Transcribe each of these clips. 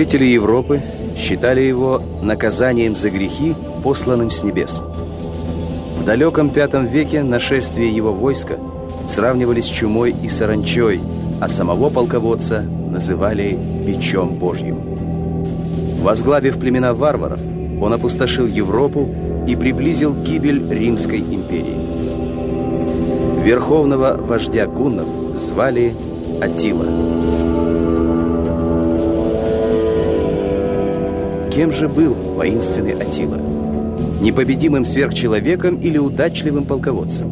Жители Европы считали его наказанием за грехи, посланным с небес. В далеком V веке нашествие его войска сравнивали с чумой и саранчой, а самого полководца называли бичом Божьим. Возглавив племена варваров, он опустошил Европу и приблизил гибель Римской империи. Верховного вождя гуннов звали Атила. Кем же был воинственный Атила? Непобедимым сверхчеловеком или удачливым полководцем?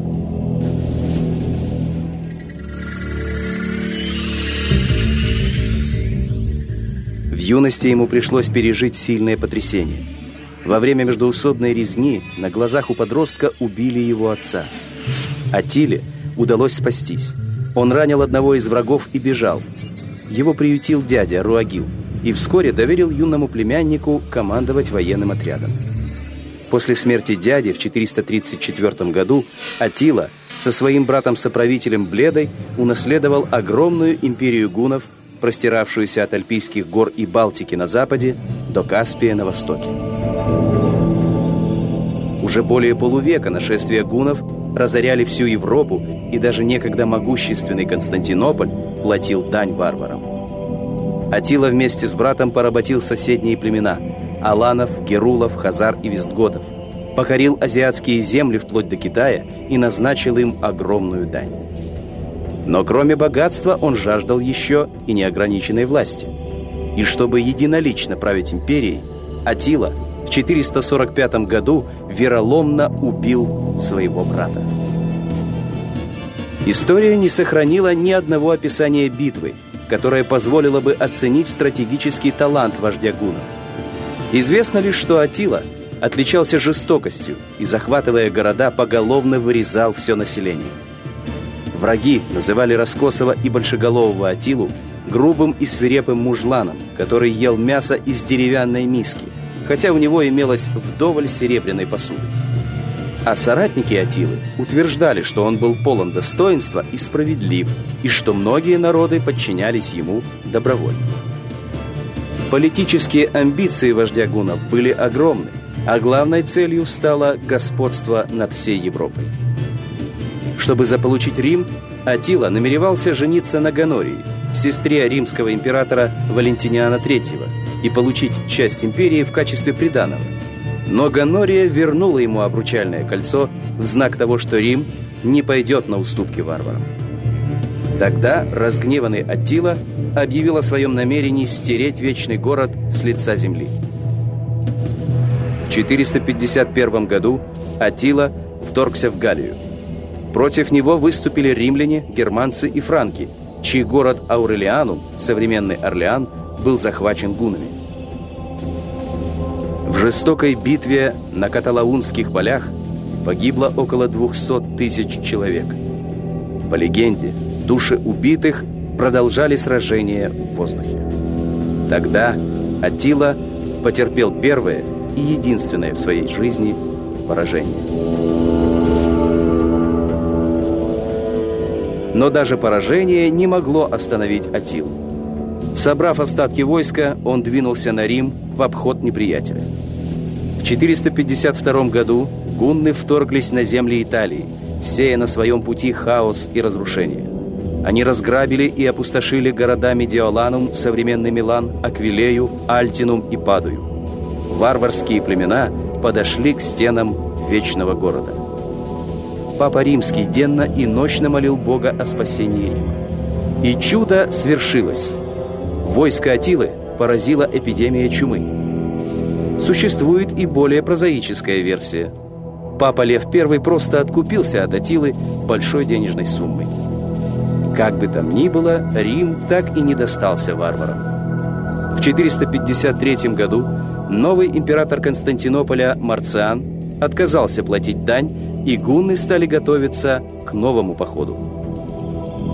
В юности ему пришлось пережить сильное потрясение. Во время междоусобной резни на глазах у подростка убили его отца. Атиле удалось спастись. Он ранил одного из врагов и бежал. Его приютил дядя Руагил и вскоре доверил юному племяннику командовать военным отрядом. После смерти дяди в 434 году Атила со своим братом-соправителем Бледой унаследовал огромную империю гунов, простиравшуюся от Альпийских гор и Балтики на западе до Каспия на востоке. Уже более полувека нашествия гунов разоряли всю Европу, и даже некогда могущественный Константинополь платил дань варварам. Атила вместе с братом поработил соседние племена – Аланов, Герулов, Хазар и Вестготов. Покорил азиатские земли вплоть до Китая и назначил им огромную дань. Но кроме богатства он жаждал еще и неограниченной власти. И чтобы единолично править империей, Атила в 445 году вероломно убил своего брата. История не сохранила ни одного описания битвы, которое позволило бы оценить стратегический талант вождя гунов. Известно лишь, что Атила отличался жестокостью и, захватывая города, поголовно вырезал все население. Враги называли Раскосова и Большеголового Атилу грубым и свирепым мужланом, который ел мясо из деревянной миски, хотя у него имелось вдоволь серебряной посуды. А соратники Атилы утверждали, что он был полон достоинства и справедлив, и что многие народы подчинялись ему добровольно. Политические амбиции вождя гунов были огромны, а главной целью стало господство над всей Европой. Чтобы заполучить Рим, Атила намеревался жениться на Ганории, сестре римского императора Валентиниана III, и получить часть империи в качестве приданого – но Ганория вернула ему обручальное кольцо в знак того, что Рим не пойдет на уступки варварам. Тогда разгневанный Аттила объявил о своем намерении стереть вечный город с лица земли. В 451 году Аттила вторгся в Галлию. Против него выступили римляне, германцы и франки, чей город Аурелианум, современный Орлеан, был захвачен гунами. Жестокой битве на Каталаунских полях погибло около 200 тысяч человек. По легенде, души убитых продолжали сражение в воздухе. Тогда Атила потерпел первое и единственное в своей жизни поражение. Но даже поражение не могло остановить Атилу. Собрав остатки войска, он двинулся на Рим в обход неприятеля. В 452 году гунны вторглись на земли Италии, сея на своем пути хаос и разрушение. Они разграбили и опустошили города Медиоланум, современный Милан, Аквилею, Альтинум и Падую. Варварские племена подошли к стенам вечного города. Папа Римский денно и ночно молил Бога о спасении Рима. И чудо свершилось. Войско Атилы поразила эпидемия чумы. Существует и более прозаическая версия. Папа Лев I просто откупился от Атилы большой денежной суммой. Как бы там ни было, Рим так и не достался варварам. В 453 году новый император Константинополя Марциан отказался платить дань, и гунны стали готовиться к новому походу.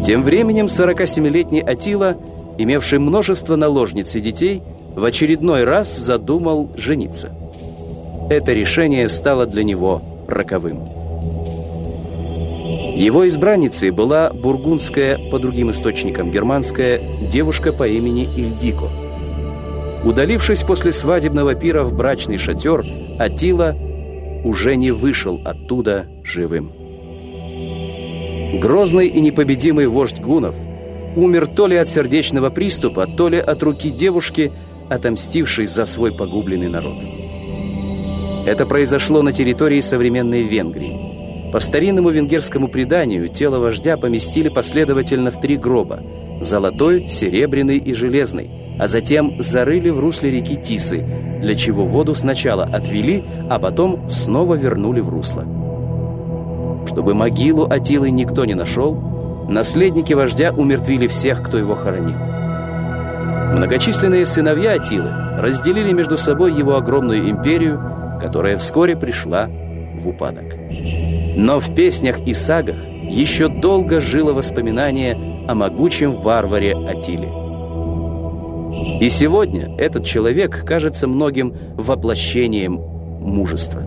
Тем временем 47-летний Атила, имевший множество наложниц и детей, в очередной раз задумал жениться. Это решение стало для него роковым. Его избранницей была бургундская, по другим источникам германская, девушка по имени Ильдико. Удалившись после свадебного пира в брачный шатер, Атила уже не вышел оттуда живым. Грозный и непобедимый вождь гунов умер то ли от сердечного приступа, то ли от руки девушки, отомстившей за свой погубленный народ. Это произошло на территории современной Венгрии. По старинному венгерскому преданию тело вождя поместили последовательно в три гроба – золотой, серебряный и железный, а затем зарыли в русле реки Тисы, для чего воду сначала отвели, а потом снова вернули в русло. Чтобы могилу Атилы никто не нашел, наследники вождя умертвили всех, кто его хоронил. Многочисленные сыновья Атилы разделили между собой его огромную империю, которая вскоре пришла в упадок. Но в песнях и сагах еще долго жило воспоминание о могучем варваре Атиле. И сегодня этот человек кажется многим воплощением мужества.